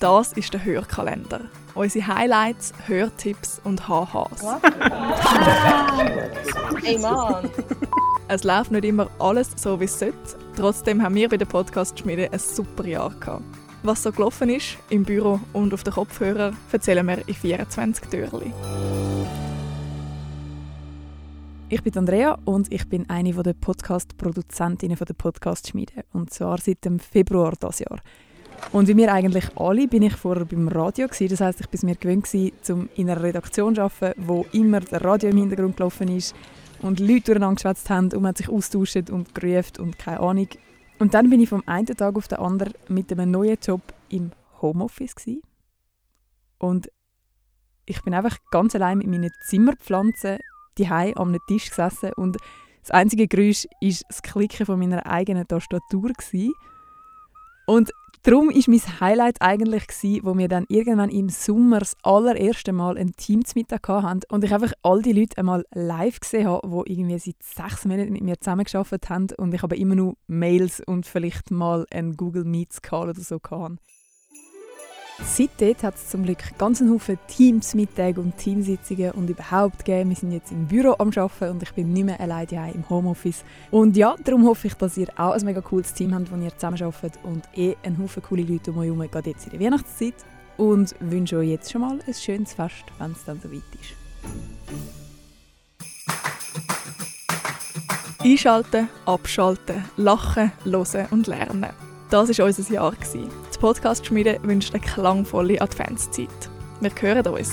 Das ist der Hörkalender. Unsere Highlights, Hörtipps und HHs. Ey Mann! Es läuft nicht immer alles so, wie es sollte. Trotzdem haben wir bei der Podcast-Schmiede ein super Jahr gehabt. Was so gelaufen ist, im Büro und auf den Kopfhörern, erzählen wir in 24 Türchen. Ich bin Andrea und ich bin eine der Podcast-Produzentinnen der Podcast-Schmiede. Und zwar seit dem Februar dieses Jahr. Und wie wir eigentlich alle bin ich vorher beim Radio gewesen. Das heißt, ich bin mir gewöhnt gewesen, um in einer Redaktion zu arbeiten, wo immer der Radio im Hintergrund gelaufen ist und Leute durcheinander geschwätzt haben und man sich austauscht und gerufen und keine Ahnung. Und dann bin ich vom einen Tag auf den anderen mit einem neuen Job im Homeoffice gewesen. Und ich bin einfach ganz allein mit meinen Zimmerpflanzen daheim am Tisch gesessen und das einzige Geräusch war das Klicken von meiner eigenen Tastatur. Gewesen. Und darum war mein Highlight eigentlich, gewesen, wo wir dann irgendwann im Sommer das allererste Mal ein Teamsmittag hatten und ich einfach all die Leute einmal live gesehen habe, die irgendwie seit sechs Monaten mit mir zusammengearbeitet haben und ich aber immer nur Mails und vielleicht mal einen Google Meets Call oder so hatte. Seitdem hat es zum Glück ganz Haufen Teams-Mittage und Teamsitzungen und überhaupt gegeben. Wir sind jetzt im Büro am Arbeiten und ich bin nicht mehr alleine im Homeoffice. Und ja, darum hoffe ich, dass ihr auch ein mega cooles Team habt, wo ihr zusammenarbeitet und eh einen Haufen coole Leute um euch herum, gerade jetzt in der Weihnachtszeit. Und wünsche euch jetzt schon mal ein schönes Fest, wenn es dann soweit ist. Einschalten, abschalten, lachen, hören und lernen. Das war unser Jahr. Die Podcast-Schmiede wünscht eine klangvolle Adventszeit. Wir hören uns.